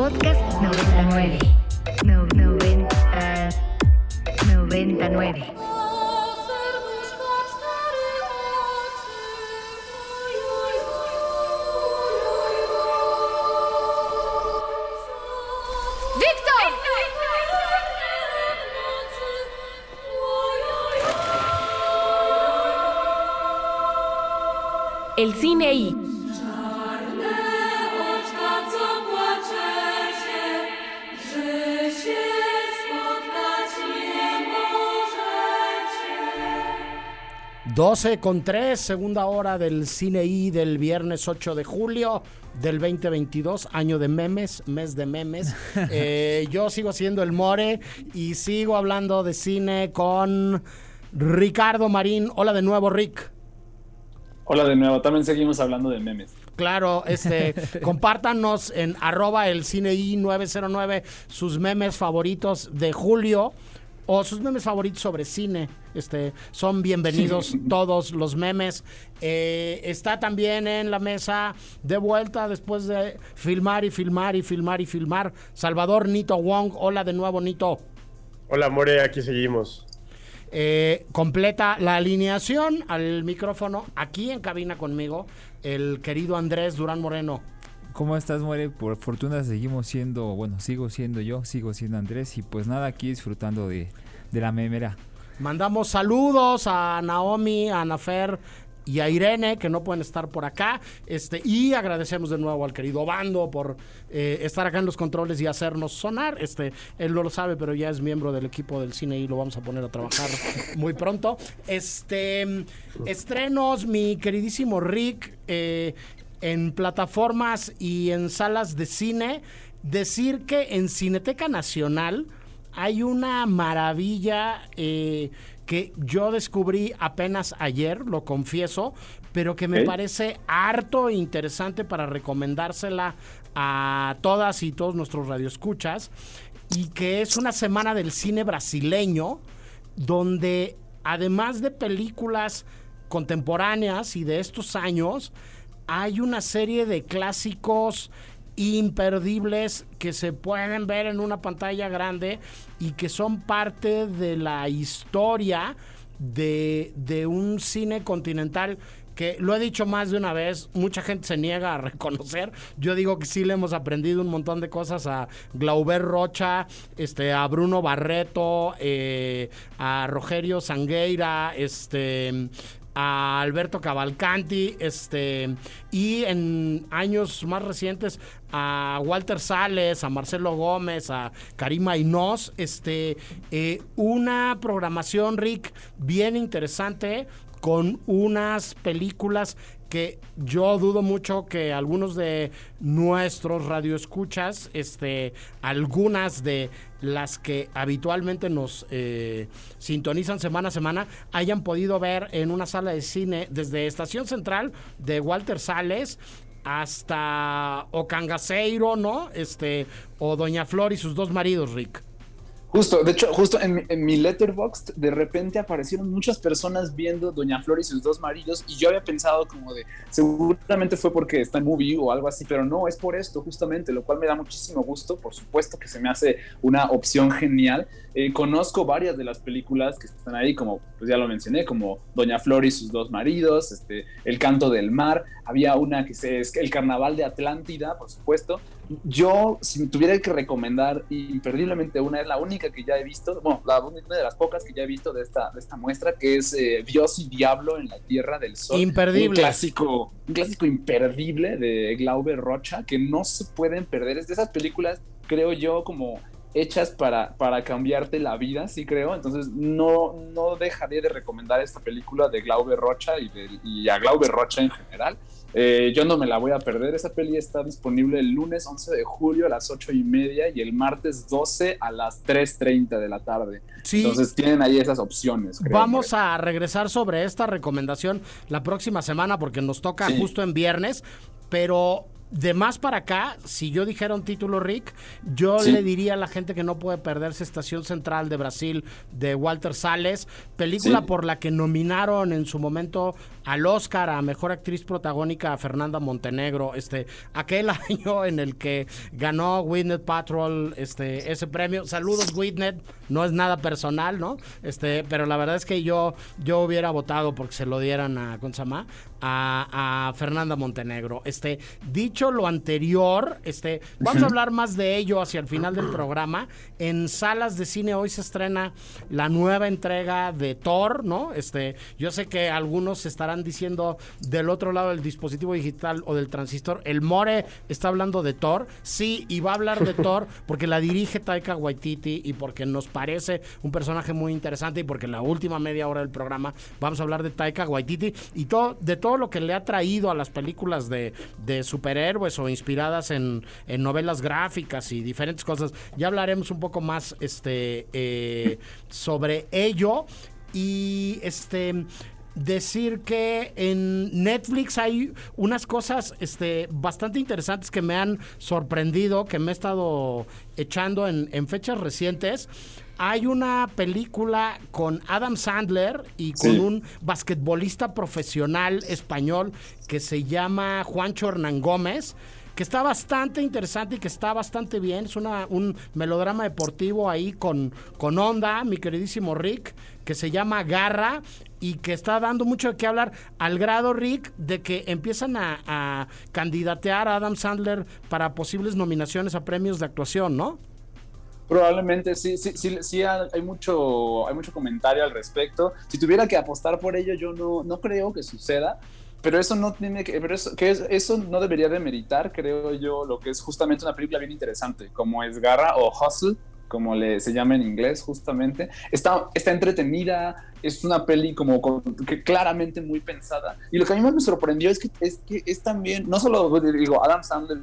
Podcast 99. No, 90, 99. El cine I. 12 con 3, segunda hora del Cine I del viernes 8 de julio del 2022, año de memes, mes de memes. Eh, yo sigo siendo el More y sigo hablando de cine con Ricardo Marín. Hola de nuevo, Rick. Hola de nuevo, también seguimos hablando de memes. Claro, este, compártanos en arroba el cine I 909 sus memes favoritos de julio o sus memes favoritos sobre cine. Este, son bienvenidos todos los memes. Eh, está también en la mesa de vuelta después de filmar y filmar y filmar y filmar. Salvador Nito Wong. Hola de nuevo, Nito. Hola More, aquí seguimos. Eh, completa la alineación al micrófono aquí en cabina conmigo el querido Andrés Durán Moreno. ¿Cómo estás, More? Por fortuna seguimos siendo, bueno, sigo siendo yo, sigo siendo Andrés y pues nada, aquí disfrutando de, de la memera. Mandamos saludos a Naomi, a Anafer y a Irene, que no pueden estar por acá. Este, y agradecemos de nuevo al querido Bando por eh, estar acá en los controles y hacernos sonar. Este, él no lo sabe, pero ya es miembro del equipo del cine y lo vamos a poner a trabajar muy pronto. Este, estrenos, mi queridísimo Rick, eh, en plataformas y en salas de cine. Decir que en Cineteca Nacional hay una maravilla eh, que yo descubrí apenas ayer, lo confieso, pero que me parece harto interesante para recomendársela a todas y todos nuestros radioescuchas, y que es una semana del cine brasileño, donde además de películas contemporáneas y de estos años, hay una serie de clásicos imperdibles que se pueden ver en una pantalla grande y que son parte de la historia de, de un cine continental que lo he dicho más de una vez, mucha gente se niega a reconocer. Yo digo que sí le hemos aprendido un montón de cosas a Glauber Rocha, este, a Bruno Barreto, eh, a Rogerio Sangueira, este, a Alberto Cavalcanti, este, y en años más recientes a Walter Sales, a Marcelo Gómez, a Karima Inós, este, eh, una programación, Rick, bien interesante con unas películas que yo dudo mucho que algunos de nuestros radioescuchas, este, algunas de las que habitualmente nos eh, sintonizan semana a semana, hayan podido ver en una sala de cine desde Estación Central de Walter Sales hasta Ocangaceiro, ¿no? Este, o Doña Flor y sus dos maridos, Rick. Justo, de hecho, justo en, mi- letterboxd de repente aparecieron muchas personas viendo Doña Flor y sus dos maridos y yo había pensado como de, seguramente fue porque está en movie o algo así, pero no, es por esto justamente, lo cual me da muchísimo gusto, por supuesto que se me hace una opción genial. Eh, conozco varias de las películas que están ahí, como pues ya lo mencioné, como Doña Flor y sus dos maridos, este, El canto del mar, había una que se, es El carnaval de Atlántida, por supuesto, yo, si tuviera que recomendar imperdiblemente una, es la única que ya he visto, bueno, la, una de las pocas que ya he visto de esta, de esta muestra, que es eh, Dios y Diablo en la Tierra del Sol. Imperdible. Un clásico, un clásico imperdible de Glauber Rocha, que no se pueden perder. Es de esas películas, creo yo, como hechas para, para cambiarte la vida, sí creo. Entonces, no, no dejaré de recomendar esta película de Glauber Rocha y, de- y a Glauber Rocha en general. Eh, yo no me la voy a perder. Esa peli está disponible el lunes 11 de julio a las 8 y media y el martes 12 a las 3.30 de la tarde. Sí. Entonces tienen ahí esas opciones. creo, Vamos More. a regresar sobre esta recomendación la próxima semana porque nos toca Sí. justo en viernes, pero de más para acá, si yo dijera un título, Rick, yo Sí. le diría a la gente que no puede perderse Estación Central de Brasil de Walter Sales, película Sí. por la que nominaron en su momento al Oscar a mejor actriz protagónica a Fernanda Montenegro, este, aquel año en el que ganó Witness Patrol este, ese premio. Saludos, Witness, no es nada personal, ¿no? Este, pero la verdad es que yo, yo hubiera votado porque se lo dieran a, ¿cómo se llama? A, a Fernanda Montenegro. Este, dicho lo anterior, este, vamos a hablar más de ello hacia el final del programa. En salas de cine hoy se estrena la nueva entrega de Thor, ¿no? Este, yo sé que algunos estarán diciendo del otro lado del dispositivo digital o del transistor, el More está hablando de Thor. Sí, y va a hablar de Thor porque la dirige Taika Waititi y porque nos parece un personaje muy interesante y porque en la última media hora del programa vamos a hablar de Taika Waititi y todo de todo lo que le ha traído a las películas de, de superhéroes o inspiradas en, en novelas gráficas y diferentes cosas. Ya hablaremos un poco más este eh, sobre ello y este decir que en Netflix hay unas cosas este, bastante interesantes que me han sorprendido, que me he estado echando en, en fechas recientes. Hay una película con Adam Sandler y con Sí. un basquetbolista profesional español que se llama Juancho Hernán Gómez que está bastante interesante y que está bastante bien. Es una, un melodrama deportivo ahí con, con onda, mi queridísimo Rick, que se llama Garra y que está dando mucho de qué hablar al grado, Rick, de que empiezan a, a candidatear a Adam Sandler para posibles nominaciones a premios de actuación, ¿no? Probablemente sí, sí, sí, sí hay mucho, hay mucho comentario al respecto. Si tuviera que apostar por ello, yo no, no creo que suceda, pero eso no tiene que, pero eso, que es- eso no debería demeritar, creo yo, lo que es justamente una película bien interesante, como es Garra o Hustle, como le, se llama en inglés justamente. Está, está entretenida, es una peli como con- que claramente muy pensada. Y lo que a mí más me sorprendió es que es, que es también, no solo digo, Adam Sandler,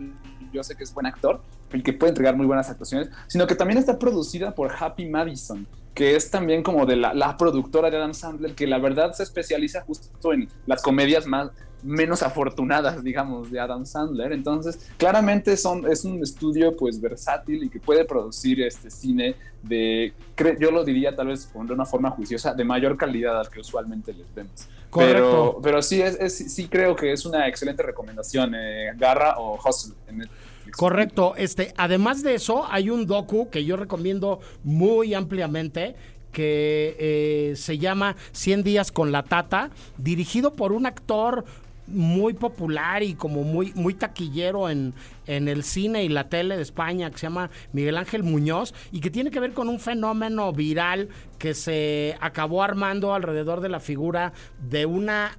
yo sé que es buen actor y que puede entregar muy buenas actuaciones, sino que también está producida por Happy Madison, que es también como de la, la productora de Adam Sandler, que la verdad se especializa justo en las comedias más menos afortunadas, digamos, de Adam Sandler. Entonces, claramente son, es un estudio pues versátil y que puede producir este cine de, yo lo diría tal vez de una forma juiciosa, de mayor calidad al que usualmente les vemos. Correcto. Pero, pero sí, es, es- sí creo que es una excelente recomendación, eh, Garra o Hustle en. Correcto. Este, además de eso, hay un docu que yo recomiendo muy ampliamente que eh, se llama 100 días con la tata, dirigido por un actor muy popular y como muy, muy taquillero en, en el cine y la tele de España, que se llama Miguel Ángel Muñoz, y que tiene que ver con un fenómeno viral que se acabó armando alrededor de la figura de una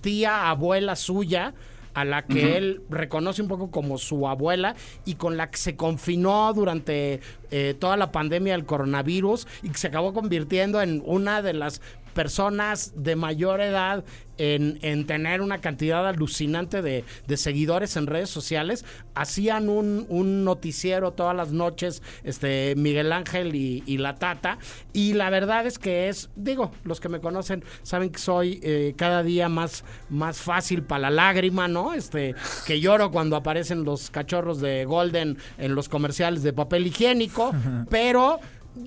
tía abuela suya a la que él reconoce un poco como su abuela y con la que se confinó durante eh, toda la pandemia del coronavirus y que se acabó convirtiendo en una de las personas de mayor edad en, en tener una cantidad alucinante de, de seguidores en redes sociales. Hacían un, un noticiero todas las noches, este Miguel Ángel y, y la Tata. Y la verdad es que es, digo, los que me conocen saben que soy eh, cada día más, más fácil para la lágrima, ¿no? Este, que lloro cuando aparecen los cachorros de Golden en los comerciales de papel higiénico, pero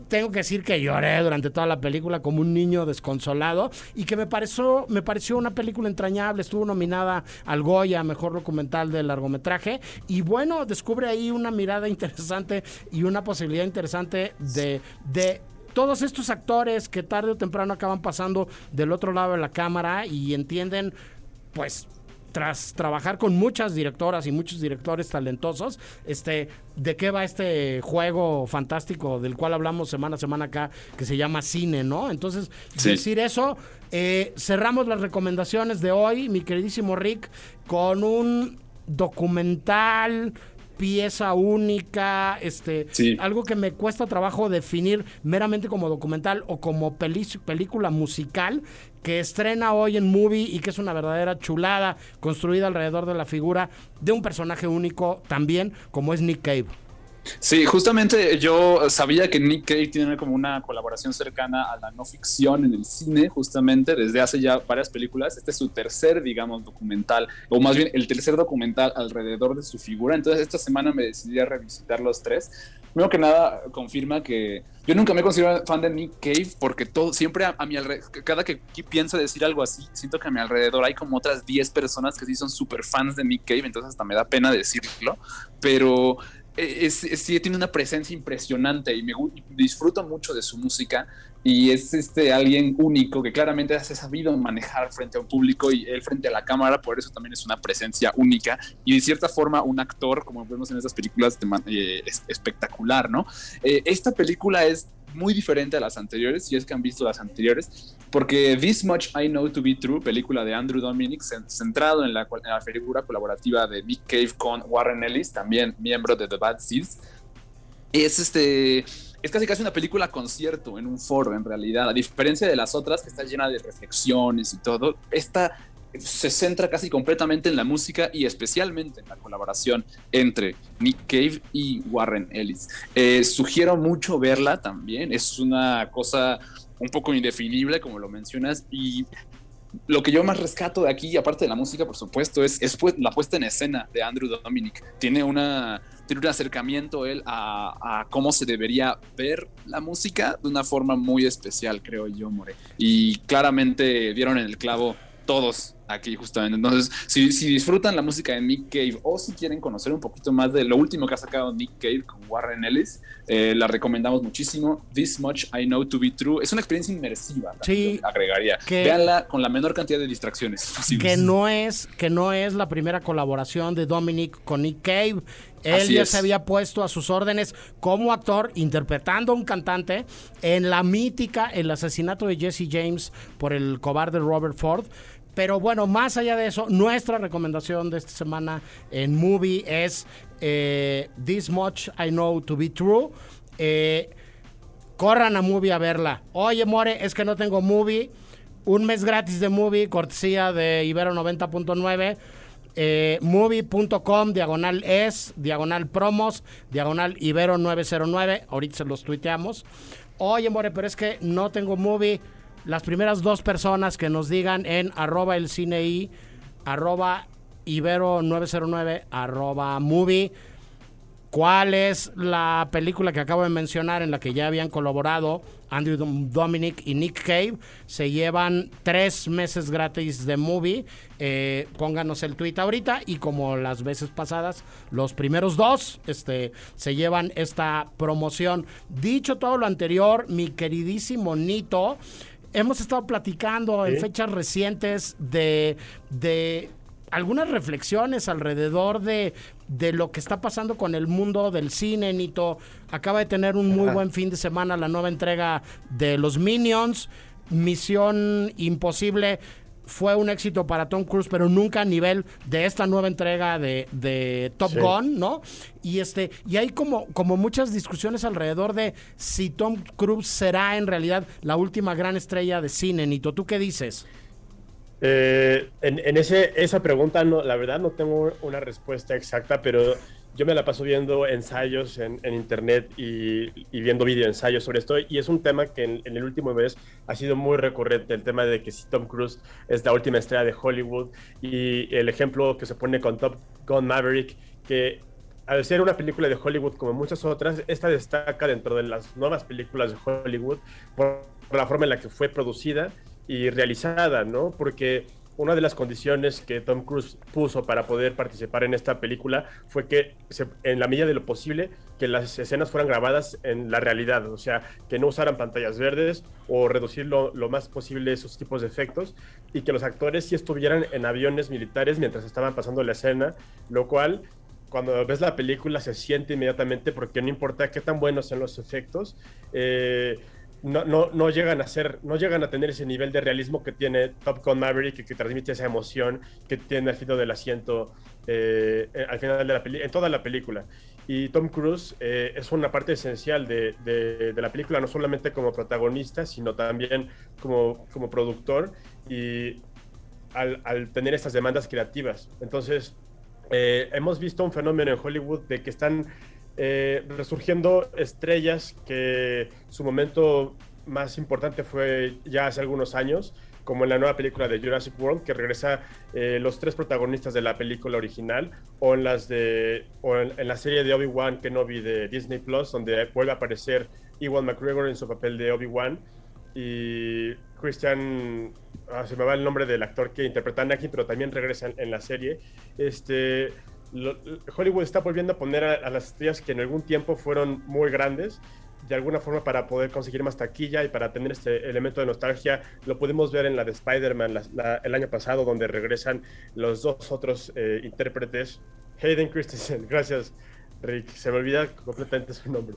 tengo que decir que lloré durante toda la película como un niño desconsolado y que me pareció, me pareció una película entrañable. Estuvo nominada al Goya, mejor documental de largometraje. Y bueno, descubre ahí una mirada interesante y una posibilidad interesante de, de todos estos actores que tarde o temprano acaban pasando del otro lado de la cámara y entienden, pues tras trabajar con muchas directoras y muchos directores talentosos, este, de qué va este juego fantástico del cual hablamos semana a semana acá, que se llama cine, ¿no? Entonces, Sí. decir eso, eh, cerramos las recomendaciones de hoy, mi queridísimo Rick, con un documental pieza única, este, Sí. algo que me cuesta trabajo definir meramente como documental o como película musical que estrena hoy en Movie y que es una verdadera chulada construida alrededor de la figura de un personaje único también como es Nick Cave. Sí, justamente yo sabía que Nick Cave tiene como una colaboración cercana a la no ficción en el cine, justamente desde hace ya varias películas. Este es su tercer, digamos, documental, o más bien el tercer documental alrededor de su figura. Entonces esta semana me decidí a revisitar los tres. Primero que nada, confirma que yo nunca me he considerado fan de Nick Cave porque todo, siempre a, mi alrededor, cada que pienso decir algo así, siento que a mi alrededor hay como otras 10 personas que sí son súper fans de Nick Cave, entonces hasta me da pena decirlo, pero es, sí tiene una presencia impresionante y me disfruto mucho de su música y es este alguien único que claramente ha sabido manejar frente a un público y él frente a la cámara, por eso también es una presencia única y de cierta forma un actor, como vemos en esas películas, eh, espectacular, ¿no? Eh, esta película es muy diferente a las anteriores, si es que han visto las anteriores, porque This Much I Know to Be True, película de Andrew Dominic, centrado en la, en la figura colaborativa de Nick Cave con Warren Ellis, también miembro de The Bad Seeds, es este es casi casi una película concierto en un foro en realidad, a diferencia de las otras que está llena de reflexiones y todo, esta se centra casi completamente en la música y especialmente en la colaboración entre Nick Cave y Warren Ellis. Eh, sugiero mucho verla también, es una cosa un poco indefinible como lo mencionas y lo que yo más rescato de aquí, aparte de la música, por supuesto, es, es la puesta en escena de Andrew Dominic. Tiene, una, tiene un acercamiento él a, a, cómo se debería ver la música de una forma muy especial, creo yo, More. Y claramente dieron en el clavo todos aquí justamente. Entonces, si, disfrutan la música de Nick Cave o si quieren conocer un poquito más de lo último que ha sacado Nick Cave con Warren Ellis, eh, la recomendamos muchísimo. This Much I Know to Be True. Es una experiencia inmersiva. Sí. Agregaría. Que, Véanla con la menor cantidad de distracciones Que no, es, que no es la primera colaboración de Dominic con Nick Cave. Él ya se había puesto a sus órdenes como actor, interpretando a un cantante en la mítica El asesinato de Jesse James por el cobarde Robert Ford. Pero bueno, más allá de eso, nuestra recomendación de esta semana en Movie es eh, This Much I Know to Be True. Eh, corran a Movie a verla. Oye, More, es que no tengo Movie. Un mes gratis de Movie, cortesía de Ibero 90.9. Eh, movie.com, diagonal es, diagonal promos, diagonal Ibero 909. Ahorita se los tuiteamos. Oye, More, pero es que no tengo Movie las primeras dos personas que nos digan en arroba el cine arroba ibero 909 arroba movie cuál es la película que acabo de mencionar en la que ya habían colaborado Andrew Dominic y Nick Cave. Se llevan tres meses gratis de movie. Eh, pónganos el tweet ahorita y como las veces pasadas, los primeros dos este, se llevan esta promoción. Dicho todo lo anterior, mi queridísimo Nito, hemos estado platicando en fechas recientes de, de algunas reflexiones alrededor de, de, lo que está pasando con el mundo del cine. Nito acaba de tener un muy buen fin de semana la nueva entrega de los Minions. Misión Imposible fue un éxito para Tom Cruise, pero nunca a nivel de esta nueva entrega de, Top Gun, ¿no? Y este, y hay como, como muchas discusiones alrededor de si Tom Cruise será en realidad la última gran estrella de cine. Nito, ¿tú qué dices? Eh, en, en ese, esa pregunta, no, la verdad no tengo una respuesta exacta, pero yo me la paso viendo ensayos en, internet y, viendo video ensayos sobre esto y es un tema que en, el último mes ha sido muy recurrente, el tema de que si Tom Cruise es la última estrella de Hollywood y el ejemplo que se pone con Top Gun Maverick, que al ser una película de Hollywood como muchas otras, esta destaca dentro de las nuevas películas de Hollywood por la forma en la que fue producida y realizada, ¿no? Porque una de las condiciones que Tom Cruise puso para poder participar en esta película fue que, en la medida de lo posible, que las escenas fueran grabadas en la realidad, o sea, que no usaran pantallas verdes o reducir lo, más posible esos tipos de efectos y que los actores sí estuvieran en aviones militares mientras estaban pasando la escena, lo cual cuando ves la película se siente inmediatamente porque no importa qué tan buenos sean los efectos, eh, no, no, no, llegan a ser, no llegan a tener ese nivel de realismo que tiene Top Gun Maverick, que, transmite esa emoción que tiene al final del asiento, eh, al final de la en toda la película. Y Tom Cruise eh, es una parte esencial de, de, la película, no solamente como protagonista, sino también como, como productor y al, al tener estas demandas creativas. Entonces, eh, hemos visto un fenómeno en Hollywood de que están eh, resurgiendo estrellas que su momento más importante fue ya hace algunos años, como en la nueva película de Jurassic World, que regresa eh, los tres protagonistas de la película original, o en, las de, o en, la serie de Obi-Wan Kenobi de Disney Plus, donde vuelve a aparecer Ewan McGregor en su papel de Obi-Wan y Christian, ah, se me va el nombre del actor que interpreta a Anakin, pero también regresa en la serie. Este, Hollywood está volviendo a poner a, las estrellas que en algún tiempo fueron muy grandes, de alguna forma para poder conseguir más taquilla y para tener este elemento de nostalgia. Lo pudimos ver en la de Spider-Man el año pasado, donde regresan los dos otros eh, intérpretes. Hayden Christensen, gracias Rick, se me olvida completamente su nombre.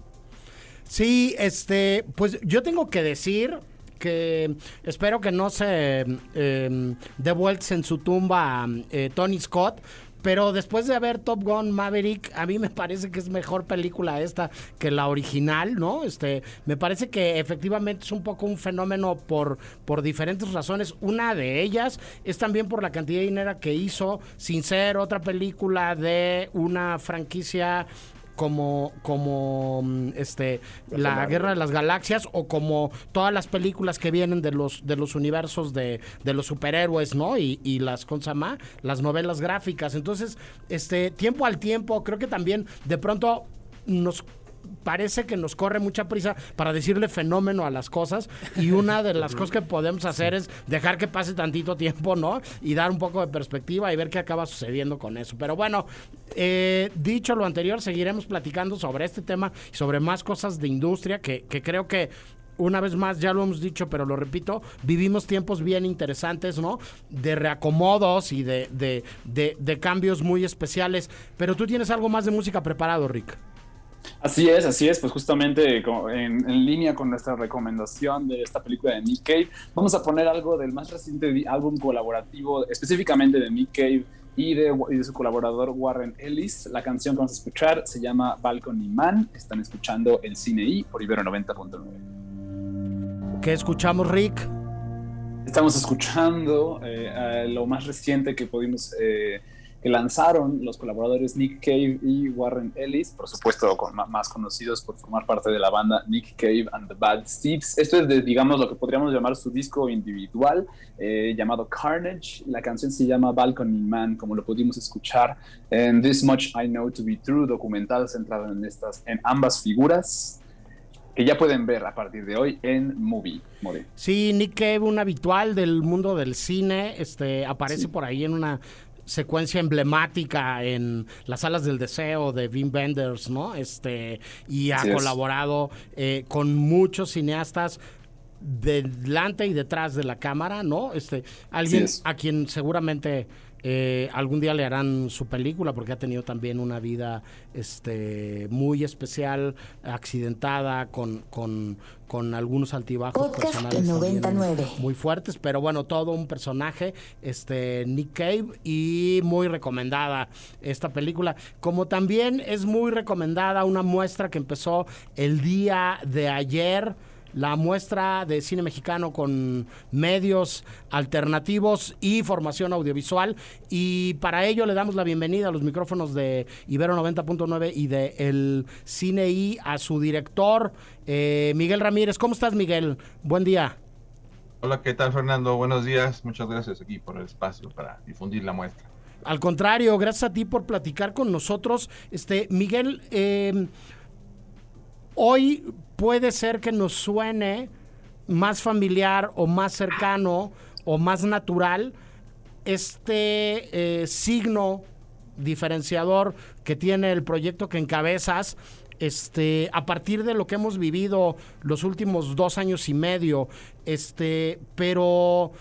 Sí, este, pues yo tengo que decir que espero que no se eh, dé vueltas en su tumba eh, Tony Scott. Pero después de ver Top Gun Maverick, a mí me parece que es mejor película esta que la original, ¿no? Este, me parece que efectivamente es un poco un fenómeno por, por diferentes razones. Una de ellas es también por la cantidad de dinero que hizo, sin ser otra película de una franquicia como como mm, este la guerra de las galaxias o como todas las películas que vienen de los de los universos de, de los superhéroes no y, y las ¿cómo se las novelas gráficas. Entonces este tiempo al tiempo creo que también de pronto nos parece que nos corre mucha prisa para decirle fenómeno a las cosas y una de las cosas que podemos hacer es dejar que pase tantito tiempo, ¿no? Y dar un poco de perspectiva y ver qué acaba sucediendo con eso. Pero bueno, eh, dicho lo anterior, seguiremos platicando sobre este tema y sobre más cosas de industria que, que creo que una vez más, ya lo hemos dicho, pero lo repito, vivimos tiempos bien interesantes, ¿no? De reacomodos y de, de, de, de cambios muy especiales. Pero tú tienes algo más de música preparado, Rick. Así es, así es, pues justamente en, en línea con nuestra recomendación de esta película de Nick Cave, vamos a poner algo del más reciente álbum colaborativo, específicamente de Nick Cave y de, y de su colaborador Warren Ellis. La canción que vamos a escuchar se llama Balcony Man, están escuchando el Cine I por Ibero 90.9. ¿Qué escuchamos, Rick? Estamos escuchando eh, lo más reciente que pudimos, eh, que lanzaron los colaboradores Nick Cave y Warren Ellis, por supuesto con- más conocidos por formar parte de la banda Nick Cave and the Bad Seeds. Esto es de, digamos, lo que podríamos llamar su disco individual eh, llamado Carnage. La canción se llama Balcony Man, como lo pudimos escuchar en This Much I Know to Be True, documental centrado en, estas, en ambas figuras que ya pueden ver a partir de hoy en Movie. Movie. Sí, Nick Cave, un habitual del mundo del cine, este, aparece Sí. por ahí en una secuencia emblemática en las salas del deseo de Wim Wenders, ¿no? Este, y ha colaborado eh, con muchos cineastas delante y detrás de la cámara, ¿no? Este, alguien a quien seguramente eh, algún día le harán su película porque ha tenido también una vida este muy especial, accidentada, con, con, con algunos altibajos Podcast personales también 99. muy fuertes, pero bueno, todo un personaje, este Nick Cave y muy recomendada esta película, como también es muy recomendada una muestra que empezó el día de ayer la muestra de cine mexicano con medios alternativos y formación audiovisual. Y para ello le damos la bienvenida a los micrófonos de Ibero 90.9 y de El Cine I a su director, eh, Miguel Ramírez. ¿Cómo estás, Miguel? Buen día. Hola, ¿qué tal Fernando? Buenos días. Muchas gracias aquí por el espacio para difundir la muestra. Al contrario, gracias a ti por platicar con nosotros. Este, Miguel, eh, hoy puede ser que nos suene más familiar o más cercano o más natural este eh, signo diferenciador que tiene el proyecto que encabezas. Este, a partir de lo que hemos vivido los últimos dos años y medio, este, pero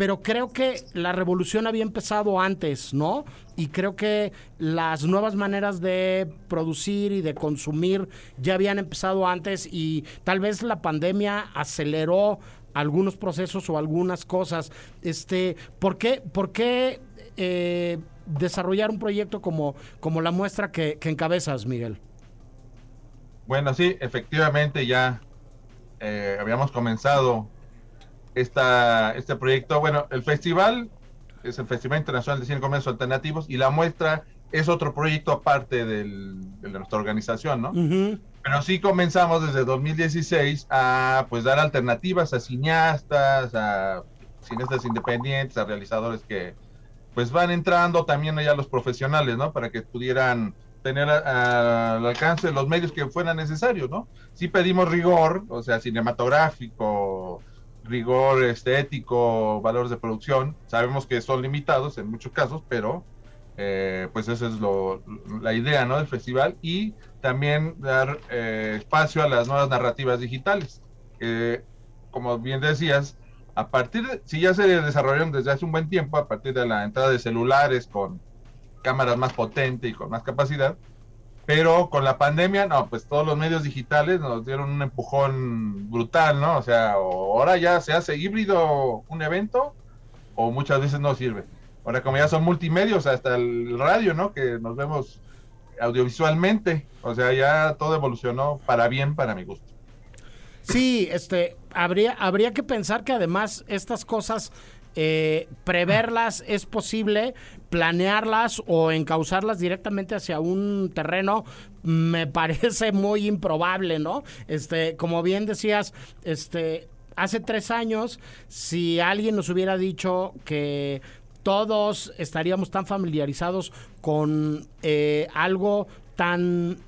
pero creo que la revolución había empezado antes, ¿no? Y creo que las nuevas maneras de producir y de consumir ya habían empezado antes y tal vez la pandemia aceleró algunos procesos o algunas cosas. Este, ¿por qué, por qué eh, desarrollar un proyecto como, como la muestra que, encabezas, Miguel? Bueno, sí, efectivamente ya eh, habíamos comenzado esta, este proyecto. Bueno, el festival es el Festival Internacional de Cine y Comercios Alternativos y la muestra es otro proyecto aparte del, de nuestra organización, ¿no? Ujú. Pero sí comenzamos desde 2016 a pues dar alternativas a cineastas, a cineastas independientes, a realizadores que pues van entrando también allá los profesionales, ¿no? Para que pudieran tener a- a- al alcance los medios que fueran necesarios, ¿no? Sí pedimos rigor, o sea, cinematográfico, rigor estético, valores de producción. Sabemos que son limitados en muchos casos, pero eh, pues esa es lo, la idea, ¿no? Del festival y también dar eh, espacio a las nuevas narrativas digitales. como bien decías, a partir si ya se desarrollaron desde hace un buen tiempo, a partir de la entrada de celulares con cámaras más potentes y con más capacidad, pero con la pandemia, no, pues todos los medios digitales nos dieron un empujón brutal, ¿no? O sea, ahora ya se hace híbrido un evento o muchas veces no sirve. Ahora como ya son multimedios, hasta el radio, ¿no? Que nos vemos audiovisualmente, o sea, ya todo evolucionó para bien, para mi gusto. Sí, este, habría, habría que pensar que además estas cosas, eh, preverlas es posible, planearlas o encauzarlas directamente hacia un terreno me parece muy improbable, ¿no? Este, como bien decías, este, hace tres años, si alguien nos hubiera dicho que todos estaríamos tan familiarizados con eh, algo tan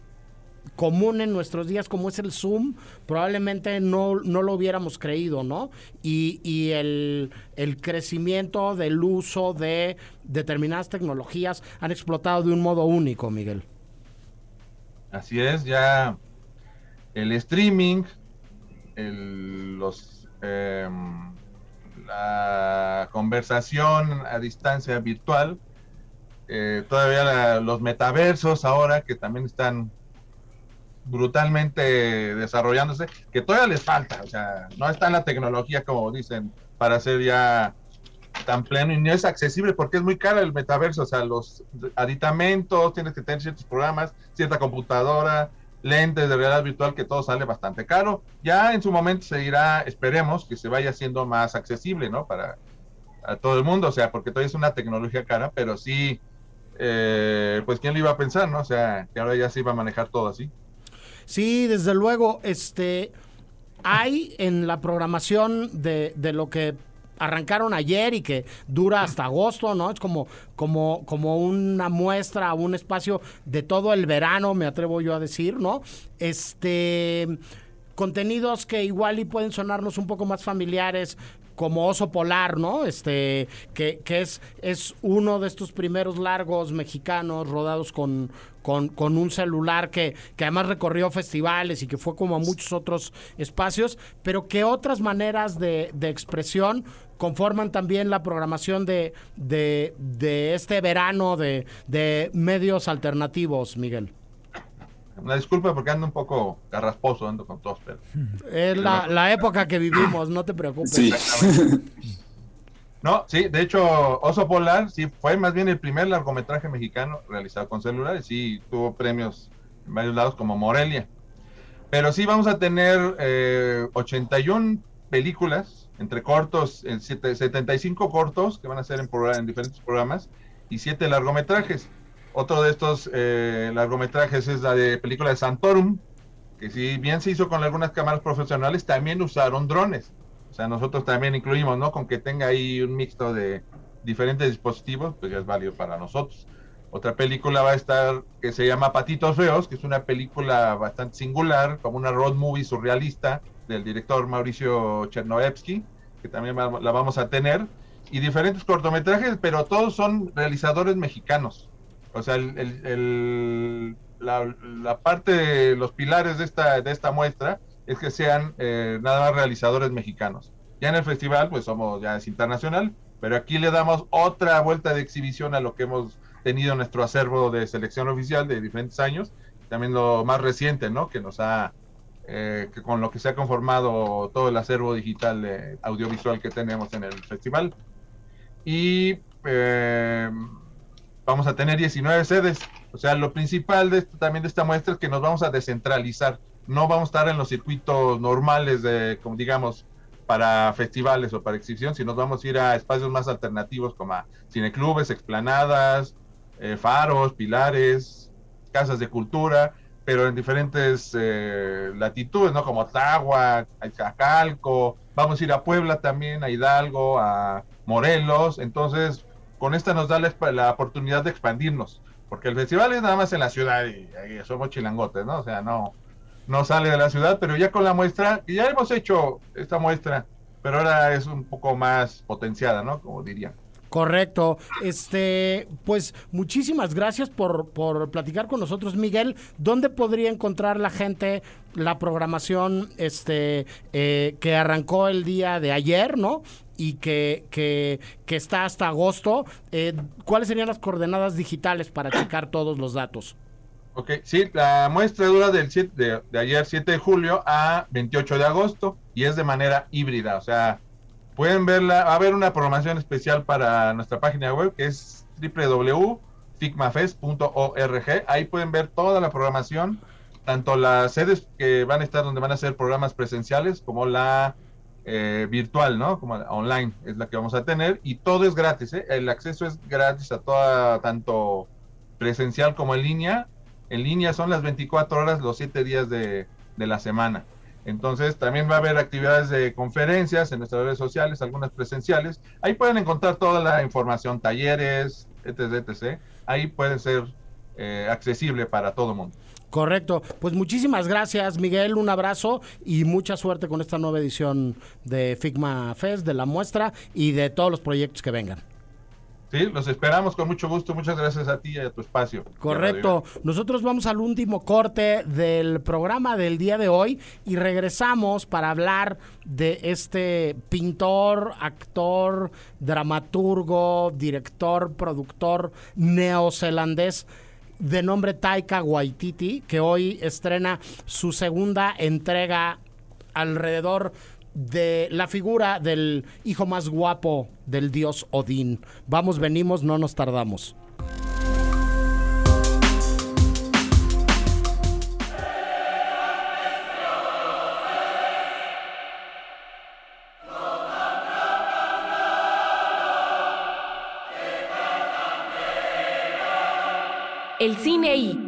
común en nuestros días como es el Zoom, probablemente no, no lo hubiéramos creído, ¿no? Y, y el, el crecimiento del uso de determinadas tecnologías han explotado de un modo único, Miguel. Así es, ya el streaming, el- los, em, la conversación a distancia virtual, eh, todavía los metaversos ahora que también están brutalmente desarrollándose, que todavía les falta, o sea, no está en la tecnología como dicen para ser ya tan pleno y no es accesible porque es muy caro el metaverso, o sea, los aditamentos, tienes que tener ciertos programas, cierta computadora, lentes de realidad virtual, que todo sale bastante caro. Ya en su momento se irá, esperemos que se vaya haciendo más accesible, ¿no? Para a todo el mundo, o sea, porque todavía es una tecnología cara, pero sí, eh, pues quién lo iba a pensar, ¿no? O sea, que ahora ya se iba a manejar todo así. Sí, desde luego, este hay en la programación de, de lo que arrancaron ayer y que dura hasta agosto, ¿no? Es como, como, como una muestra, un espacio de todo el verano, me atrevo yo a decir, ¿no? Este contenidos que igual y pueden sonarnos un poco más familiares como Oso Polar, ¿no? Este, que, que es, es uno de estos primeros largos mexicanos rodados con, con, con un celular que, que además recorrió festivales y que fue como a muchos otros espacios, pero que otras maneras de, de expresión conforman también la programación de, de, de este verano de, de medios alternativos, Miguel. Una disculpa porque ando un poco carrasposo, ando con tos, pero... Es la, la época que vivimos, no te preocupes. Sí. No, sí, de hecho, Oso Polar sí fue más bien el primer largometraje mexicano realizado con celulares, sí tuvo premios en varios lados como Morelia. Pero sí vamos a tener eh, 81 películas, entre cortos, en siete- 75 cortos que van a ser en diferentes programas y 7 largometrajes. Otro de estos eh, largometrajes es la de película de Santorum, que si bien se hizo con algunas cámaras profesionales, también usaron drones. O sea, nosotros también incluimos, ¿no? Con que tenga ahí un mixto de diferentes dispositivos, pues ya es válido para nosotros. Otra película va a estar que se llama Patitos Feos, que es una película bastante singular, como una road movie surrealista del director Mauricio Chernoevsky, que también la vamos a tener, y diferentes cortometrajes, pero todos son realizadores mexicanos. O sea, el- el- el- la, la parte de los pilares de esta, de esta muestra es que sean eh, nada más realizadores mexicanos. Ya en el festival, pues somos, ya es internacional, pero aquí le damos otra vuelta de exhibición a lo que hemos tenido en nuestro acervo de selección oficial de diferentes años, también lo más reciente, ¿no? Que nos ha, eh, que con lo que se ha conformado todo el acervo digital eh, audiovisual que tenemos en el festival. Y vamos a tener 19 sedes. O sea, lo principal de también de esta muestra es que nos vamos a descentralizar. No vamos a estar en los circuitos normales de, como digamos, para festivales o para exhibición, sino vamos a ir a espacios más alternativos como a cineclubes, explanadas, eh, faros, pilares, casas de cultura, pero en diferentes eh, latitudes, ¿no? Como Tláhuac, Calco, vamos a ir a Puebla también, a Hidalgo, a Morelos, entonces con esta nos da la, oportunidad de expandirnos, porque el festival es nada más en la ciudad y somos chilangotes, ¿no? O sea, no, no sale de la ciudad, pero ya con la muestra, que ya hemos hecho esta muestra, pero ahora es un poco más potenciada, ¿no? Como diría. Correcto. Este, pues muchísimas gracias por, por platicar con nosotros, Miguel. ¿Dónde podría encontrar la gente la programación este, eh, que arrancó el día de ayer, ¿no? Y que, que, que está hasta agosto. Eh, ¿Cuáles serían las coordenadas digitales para checar todos los datos? Ok, sí, la muestra dura del 7, de, ayer 7 de julio a 28 de agosto y es de manera híbrida, o sea, pueden verla, va a haber una programación especial para nuestra página web que es www.figmafest.org. Ahí pueden ver toda la programación, tanto las sedes que van a estar donde van a ser programas presenciales como la eh, virtual, ¿no? Como la online es la que vamos a tener y todo es gratis, ¿eh? El acceso es gratis a toda, tanto presencial como en línea. En línea son las 24 horas, los 7 días de, de la semana. Entonces también va a haber actividades de conferencias en nuestras redes sociales, algunas presenciales. Ahí pueden encontrar toda la información, talleres, etc. etc. Ahí puede ser eh, accesible para todo el mundo. Correcto. Pues muchísimas gracias, Miguel. Un abrazo y mucha suerte con esta nueva edición de Figma Fest, de la muestra y de todos los proyectos que vengan. Sí, los esperamos con mucho gusto. Muchas gracias a ti y a tu espacio. Correcto. Nosotros vamos al último corte del programa del día de hoy y regresamos para hablar de este pintor, actor, dramaturgo, director, productor neozelandés de nombre Taika Waititi, que hoy estrena su segunda entrega alrededor de la figura del hijo más guapo del dios Odín. Vamos, venimos, no nos tardamos. El cine I.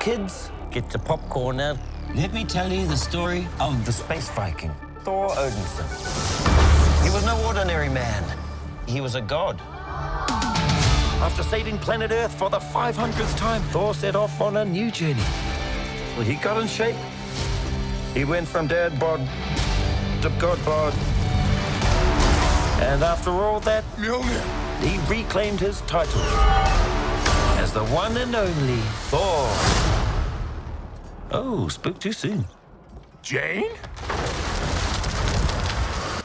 Kids, get the popcorn now. Let me tell you the story of the space Viking, Thor Odinson. He was no ordinary man. He was a god. After saving planet Earth for the 500th time, Thor set off on a new journey. Well, he got in shape. He went from dad bod to god bod. And after all that, he reclaimed his title as the one and only Thor. Oh, spoke too soon. Jane?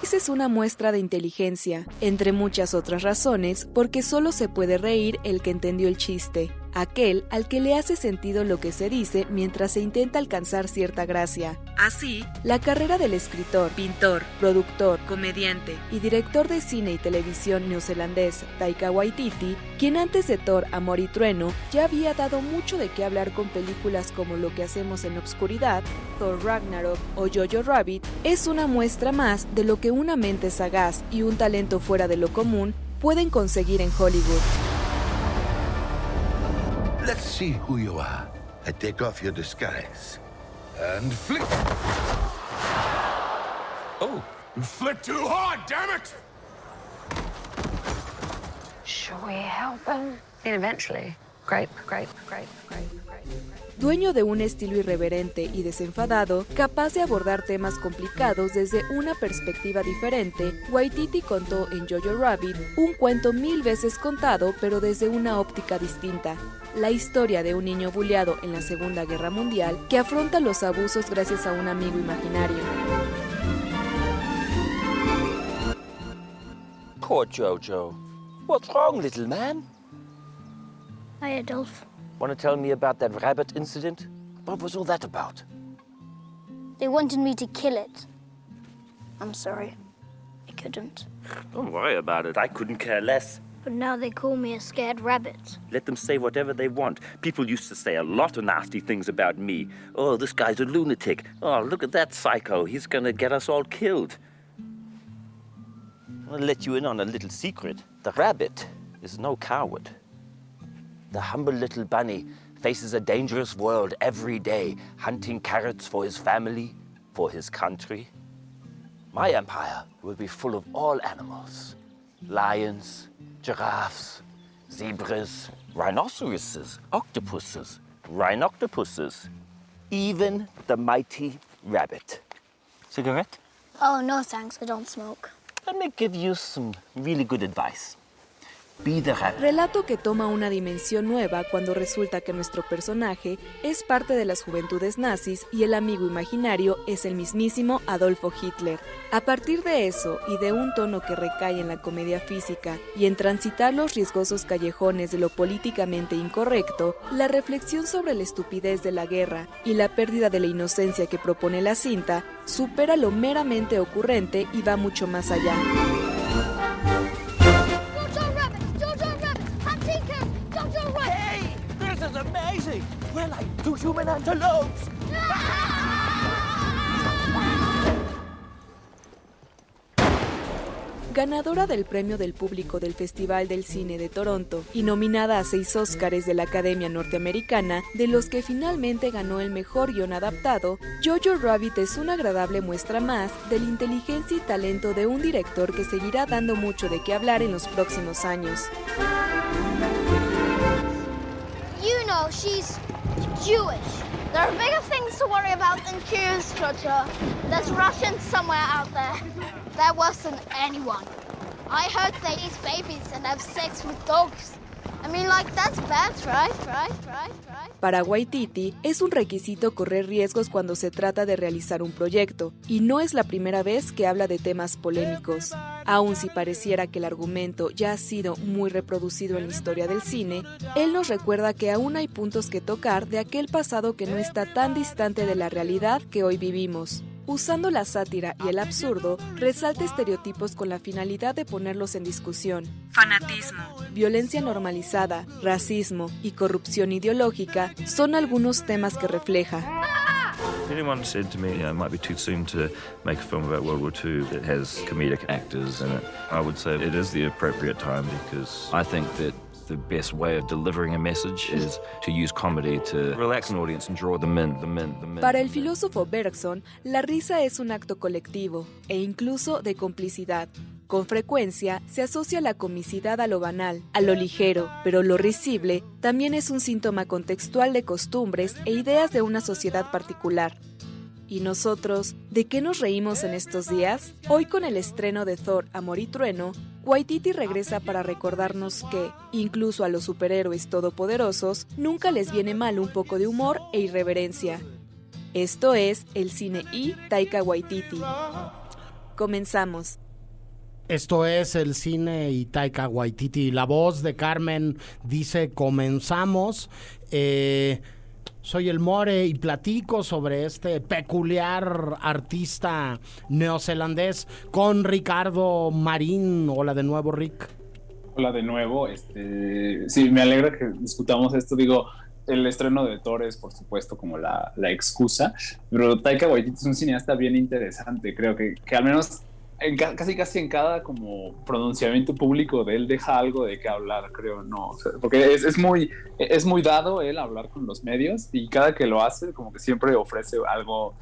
Esa es una muestra de inteligencia, entre muchas otras razones, porque solo se puede reír el que entendió el chiste, aquel al que le hace sentido lo que se dice mientras se intenta alcanzar cierta gracia. Así, la carrera del escritor, pintor, productor, comediante y director de cine y televisión neozelandés Taika Waititi, quien antes de Thor, Amor y Trueno ya había dado mucho de qué hablar con películas como Lo que hacemos en la oscuridad, Thor Ragnarok o Jojo Rabbit, es una muestra más de lo que una mente sagaz y un talento fuera de lo común pueden conseguir en Hollywood. Let's see who you are. I take off your disguise. And flick. Oh. You flick too hard, damn it! Shall we help him? Then eventually. Dueño de un estilo irreverente y desenfadado, capaz de abordar temas complicados desde una perspectiva diferente, Waititi contó en Jojo Rabbit un cuento mil veces contado pero desde una óptica distinta. La historia de un niño bulleado en la Segunda Guerra Mundial que afronta los abusos gracias a un amigo imaginario. Poor Jojo. What's wrong, little man? Hi, Adolf. Want to tell me about that rabbit incident? What was all that about? They wanted me to kill it. I'm sorry. I couldn't. Don't worry about it. I couldn't care less. But now they call me a scared rabbit. Let them say whatever they want. People used to say a lot of nasty things about me. Oh, this guy's a lunatic. Oh, look at that psycho. He's gonna get us all killed. I'll let you in on a little secret. The rabbit is no coward. The humble little bunny faces a dangerous world every day, hunting carrots for his family, for his country. My empire will be full of all animals lions, giraffes, zebras, rhinoceroses, octopuses, rhinoctopuses, even the mighty rabbit. Cigarette? Oh, no thanks, I don't smoke. Let me give you some really good advice. Relato que toma una dimensión nueva cuando resulta que nuestro personaje es parte de las juventudes nazis y el amigo imaginario es el mismísimo Adolfo Hitler. A partir de eso y de un tono que recae en la comedia física y en transitar los riesgosos callejones de lo políticamente incorrecto, la reflexión sobre la estupidez de la guerra y la pérdida de la inocencia que propone la cinta supera lo meramente ocurrente y va mucho más allá. Amazing. We're like two human antelopes. Ganadora del premio del público del Festival del Cine de Toronto y nominada a seis Óscares de la Academia Norteamericana, de los que finalmente ganó el mejor guion adaptado, Jojo Rabbit es una agradable muestra más de la inteligencia y talento de un director que seguirá dando mucho de qué hablar en los próximos años. You know, she's Jewish. There are bigger things to worry about than Jews, Jojo. There's Russians somewhere out there. They're worse than anyone. I heard they eat babies and have sex with dogs. Para Waititi es un requisito correr riesgos cuando se trata de realizar un proyecto, y no es la primera vez que habla de temas polémicos. Aun si pareciera que el argumento ya ha sido muy reproducido en la historia del cine, él nos recuerda que aún hay puntos que tocar de aquel pasado que no está tan distante de la realidad que hoy vivimos. Usando la sátira y el absurdo, resalta estereotipos con la finalidad de ponerlos en discusión. Fanatismo, violencia normalizada, racismo y corrupción ideológica son algunos temas que refleja. Anyone said to me, you know, it might be too soon to make a film about World War II that has comedic actors in it, I would say it is the appropriate time because I think that the best way of delivering a message is to use comedy to relax an audience and draw them in, them in, them in. Para el filósofo Bergson, la risa es un acto colectivo e incluso de complicidad. Con frecuencia se asocia la comicidad a lo banal, a lo ligero, pero lo risible también es un síntoma contextual de costumbres e ideas de una sociedad particular. ¿Y nosotros, de qué nos reímos en estos días? Hoy con el estreno de Thor, Amor y Trueno, Waititi regresa para recordarnos que, incluso a los superhéroes todopoderosos, nunca les viene mal un poco de humor e irreverencia. Esto es el cine y Taika Waititi. Comenzamos. Esto es el cine y Taika Waititi. La voz de Carmen dice comenzamos. Eh, soy el More y platico sobre este peculiar artista neozelandés con Ricardo Marín. Hola de nuevo, Rick. Hola de nuevo. Este, sí, me alegra que discutamos esto. Digo, el estreno de Thor es, por supuesto, como la, la excusa, pero Taika Waititi es un cineasta bien interesante. Creo que, que al menos en ca- casi casi en cada como pronunciamiento público de él deja algo de qué hablar, creo, no, porque es, muy es muy dado él hablar con los medios y cada que lo hace como que siempre ofrece algo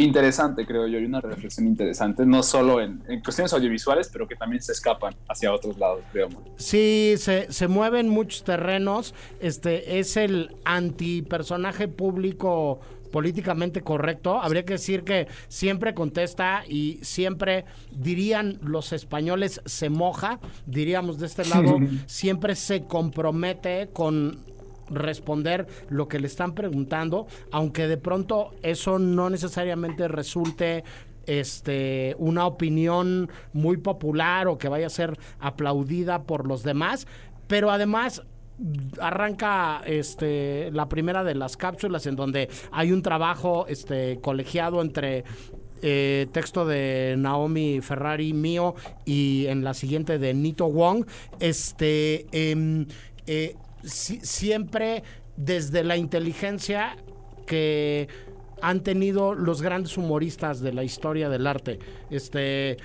interesante, creo yo, y una reflexión interesante, no solo en, en cuestiones audiovisuales, pero que también se escapan hacia otros lados, creo. Sí, se, se mueven muchos terrenos. Este es el antipersonaje público políticamente correcto. Habría que decir que siempre contesta y siempre dirían los españoles se moja, diríamos de este lado, siempre se compromete con responder lo que le están preguntando, aunque de pronto eso no necesariamente resulte este una opinión muy popular o que vaya a ser aplaudida por los demás, pero además arranca este la primera de las cápsulas en donde hay un trabajo este colegiado entre eh, texto de Naomi Ferrari mío y en la siguiente de Nito Wong, este, em, eh, si- siempre desde la inteligencia que han tenido los grandes humoristas de la historia del arte. Este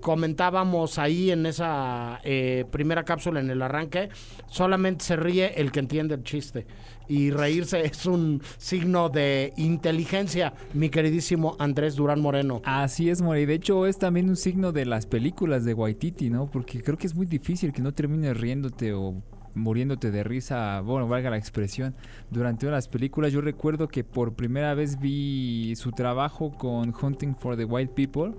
comentábamos ahí en esa eh, primera cápsula en el arranque, solamente se ríe el que entiende el chiste. Y reírse es un signo de inteligencia, mi queridísimo Andrés Durán Moreno. Así es, Mori. De hecho, es también un signo de las películas de Waititi, ¿no? Porque creo que es muy difícil que no termines riéndote o muriéndote de risa, bueno, valga la expresión, durante una de las películas. Yo recuerdo que por primera vez vi su trabajo con Hunting for the White People.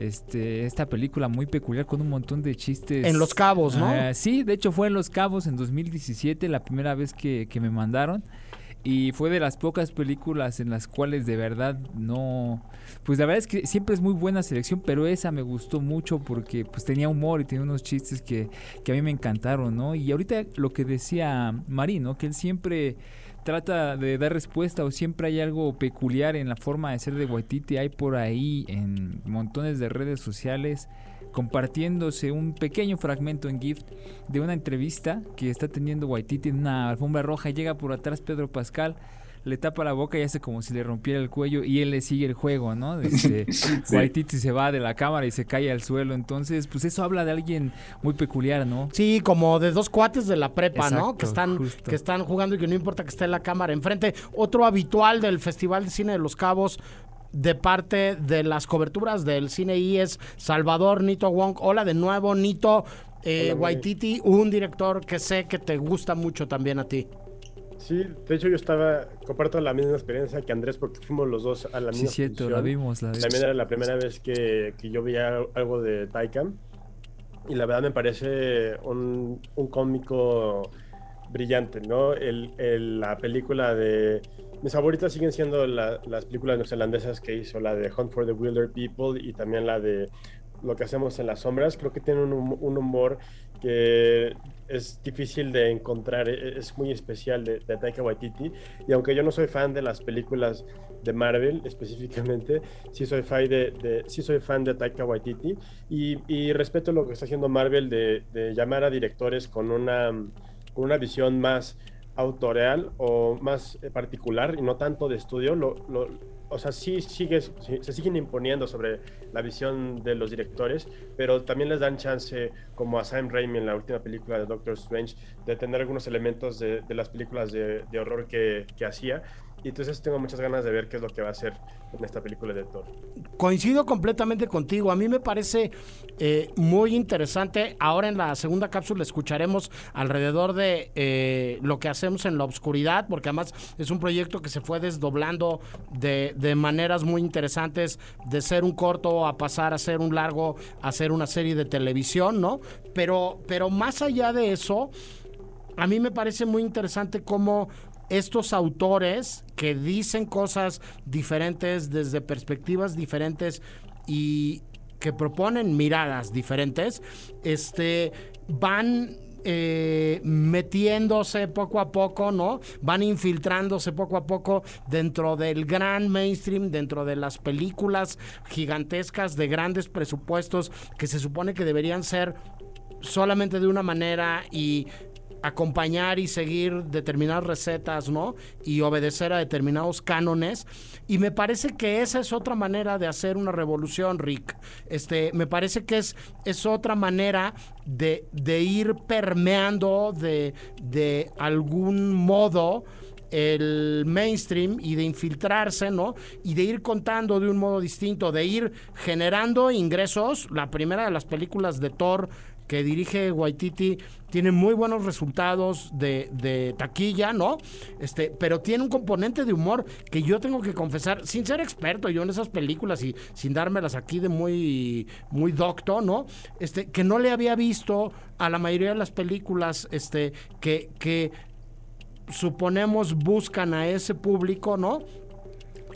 Este, esta película muy peculiar con un montón de chistes. En Los Cabos, ¿no? Ah, sí, de hecho fue en Los Cabos en 2017, la primera vez que, que me mandaron. Y fue de las pocas películas en las cuales de verdad no... Pues la verdad es que siempre es muy buena selección, pero esa me gustó mucho porque pues tenía humor y tenía unos chistes que, que a mí me encantaron, ¿no? Y ahorita lo que decía Mari, ¿no? Que él siempre trata de dar respuesta o siempre hay algo peculiar en la forma de ser de Waititi. Hay por ahí en montones de redes sociales compartiéndose un pequeño fragmento en GIF de una entrevista que está teniendo Waititi en una alfombra roja. Llega por atrás Pedro Pascal, le tapa la boca y hace como si le rompiera el cuello y él le sigue el juego, ¿no? Este, Sí. Waititi se va de la cámara y se cae al suelo. Entonces, pues eso habla de alguien muy peculiar, ¿no? Sí, como de dos cuates de la prepa, ¿no? Que están, justo. que están jugando y que no importa que esté la cámara enfrente. Otro habitual del Festival de Cine de Los Cabos de parte de las coberturas del cine I es Salvador Nito Wong. Hola de nuevo, Nito eh, Hola, Moni. Waititi, un director que sé que te gusta mucho también a ti. Sí, de hecho yo estaba, comparto la misma experiencia que Andrés porque fuimos los dos a la Sí, misma cierto, función. la vimos, la vimos. También era la primera vez que, que yo veía algo de Taika y la verdad me parece un, un cómico brillante, ¿no? El, el- la película de... Mis favoritas siguen siendo la- las películas neozelandesas que hizo, la de Hunt for the Wilder People y también la de Lo que hacemos en las sombras. Creo que tiene un, un humor que es difícil de encontrar, e- es muy especial de, Taika Waititi. Y aunque yo no soy fan de las películas de Marvel específicamente, sí soy fan de, sí soy fan de Taika Waititi y, y respeto lo que está haciendo Marvel de, llamar a directores con una, con una visión más autoreal o más eh, particular y no tanto de estudio. O sea, sí, sigue, sí, se siguen imponiendo sobre la visión de los directores, pero también les dan chance, como a Sam Raimi en la última película de Doctor Strange, de tener algunos elementos de, las películas de, de horror que, que hacía. Y entonces tengo muchas ganas de ver qué es lo que va a hacer en esta película de Thor. Coincido completamente contigo. A mí me parece eh, muy interesante. Ahora en la segunda cápsula escucharemos alrededor de eh, lo que hacemos en la oscuridad, porque además es un proyecto que se fue desdoblando de, de maneras muy interesantes, de ser un corto a pasar a ser un largo, a ser una serie de televisión, ¿no? Pero, pero más allá de eso, a mí me parece muy interesante cómo estos autores que dicen cosas diferentes desde perspectivas diferentes y que proponen miradas diferentes, este, van eh, metiéndose poco a poco, ¿no? Van infiltrándose poco a poco dentro del gran mainstream, dentro de las películas gigantescas de grandes presupuestos que se supone que deberían ser solamente de una manera y acompañar y seguir determinadas recetas, ¿no? Y obedecer a determinados cánones. Y me parece que esa es otra manera de hacer una revolución, Rick. Este, me parece que es, es otra manera de, de ir permeando de, de algún modo el mainstream y de infiltrarse, ¿no? Y de ir contando de un modo distinto, de ir generando ingresos. La primera de las películas de Thor que dirige Waititi tiene muy buenos resultados de, de taquilla, ¿no? Este, pero tiene un componente de humor que yo tengo que confesar, sin ser experto yo en esas películas y sin dármelas aquí de muy, muy docto, ¿no? Este, que no le había visto a la mayoría de las películas, este, que, que suponemos buscan a ese público, ¿no?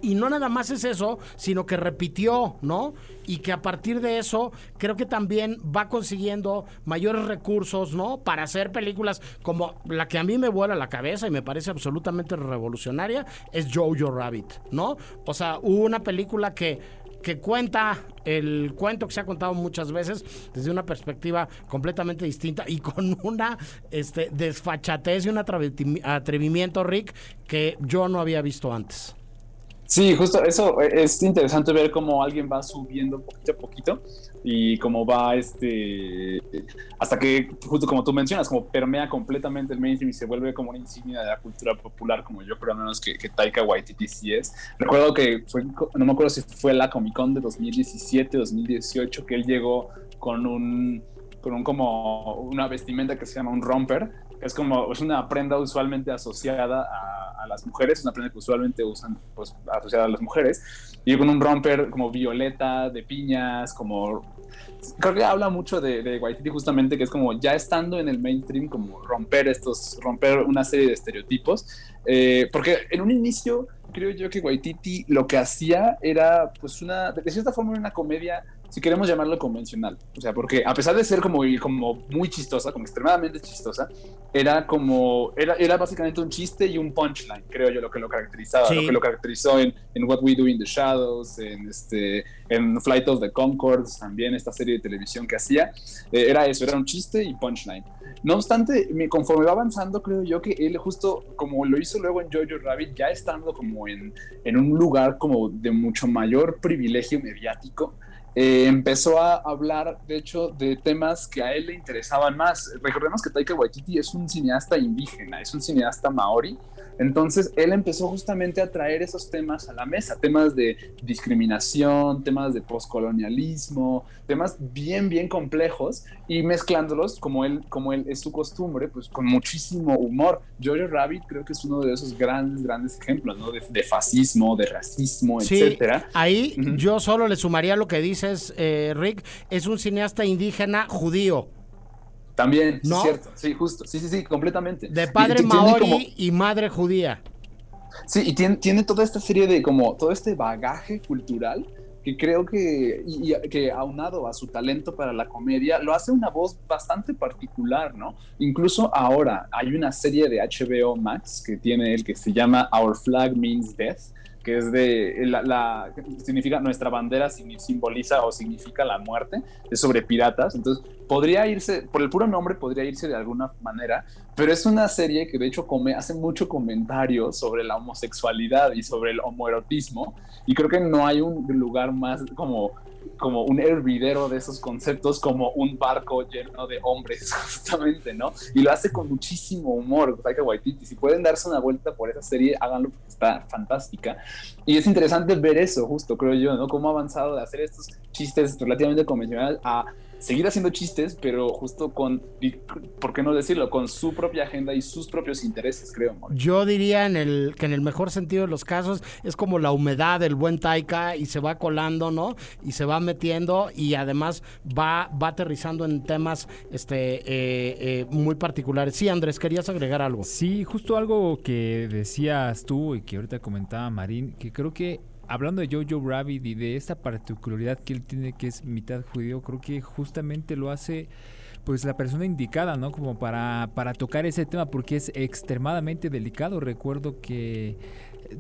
Y no nada más es eso, sino que repitió, ¿no? Y que a partir de eso creo que también va consiguiendo mayores recursos, ¿no? Para hacer películas como la que a mí me vuela la cabeza y me parece absolutamente revolucionaria, es Jojo Rabbit, ¿no? O sea, una película que que cuenta el cuento que se ha contado muchas veces desde una perspectiva completamente distinta y con una este, desfachatez y un atrevi- atrevimiento, Rick, que yo no había visto antes. Sí, justo eso eh, es interesante ver cómo alguien va subiendo poquito a poquito y cómo va este hasta que justo como tú mencionas, como permea completamente el mainstream y se vuelve como una insignia de la cultura popular, como yo creo al menos que, Taika Waititi sí es. Recuerdo que fue, no me acuerdo si fue la Comic Con de 2017, 2018, que él llegó con un con un como una vestimenta que se llama un romper, es como es una prenda usualmente asociada a, a las mujeres, es una prenda que usualmente usan pues, asociada a las mujeres, y con un romper como violeta, de piñas, como creo que habla mucho de, de Waititi justamente que es como ya estando en el mainstream como romper estos romper una serie de estereotipos eh, porque en un inicio creo yo que Waititi lo que hacía era pues una de cierta forma una comedia si queremos llamarlo convencional o sea porque a pesar de ser como como muy chistosa como extremadamente chistosa era como era, era básicamente un chiste y un punchline creo yo lo que lo caracterizaba Sí. lo que lo caracterizó en, en What We Do in the Shadows en este en Flight of the Concords también esta serie de televisión que hacía eh, era eso era un chiste y punchline no obstante me- conforme va avanzando creo yo que él justo como lo hizo luego en Jojo Rabbit ya estando como en, en un lugar como de mucho mayor privilegio mediático eh, empezó a hablar, de hecho, de temas que a él le interesaban más. Recordemos que Taika Waititi es un cineasta indígena, es un cineasta maori. Entonces, él empezó justamente a traer esos temas a la mesa, temas de discriminación, temas de poscolonialismo, temas bien, bien complejos y mezclándolos como él, como él es su costumbre, pues con muchísimo humor. Jojo Rabbit creo que es uno de esos grandes, grandes ejemplos, ¿no? De, de fascismo, de racismo, Sí, etcétera. ahí yo solo le sumaría lo que dices, eh, Rick, es un cineasta indígena judío. También, es cierto. Sí, justo. Sí, sí, sí, completamente. De padre Y- maori como- y madre judía. Sí, y tiene, tiene toda esta serie de como todo este bagaje cultural que creo que, y, y que aunado a su talento para la comedia, lo hace una voz bastante particular, ¿no? Incluso ahora hay una serie de HBO Max que tiene él que se llama Our Flag Means Death, que es de la, la- significa nuestra bandera simboliza o significa la muerte, es sobre piratas, entonces podría irse, por el puro nombre podría irse de alguna manera, pero es una serie que de hecho come, hace mucho comentario sobre la homosexualidad y sobre el homoerotismo, y creo que no hay un lugar más como como un hervidero de esos conceptos como un barco lleno de hombres justamente, ¿no? Y lo hace con muchísimo humor, Taika Waititi. Si pueden darse una vuelta por esa serie, háganlo porque está fantástica. Y es interesante ver eso, justo creo yo, ¿no? Cómo ha avanzado de hacer estos chistes relativamente convencionales a seguir haciendo chistes, pero justo con, y, ¿por qué no decirlo? Con su propia agenda y sus propios intereses, creo. Yo diría en el que en el mejor sentido de los casos es como la humedad del buen taika y se va colando, ¿no? Y se va metiendo y además va, va aterrizando en temas este eh, eh, muy particulares. Sí, Andrés, querías agregar algo. Sí, justo algo que decías tú y que ahorita comentaba Marín, que creo que hablando de Jojo Rabbit y de esta particularidad que él tiene que es mitad judío, creo que justamente lo hace pues la persona indicada, ¿no? Como para, para tocar ese tema porque es extremadamente delicado. Recuerdo que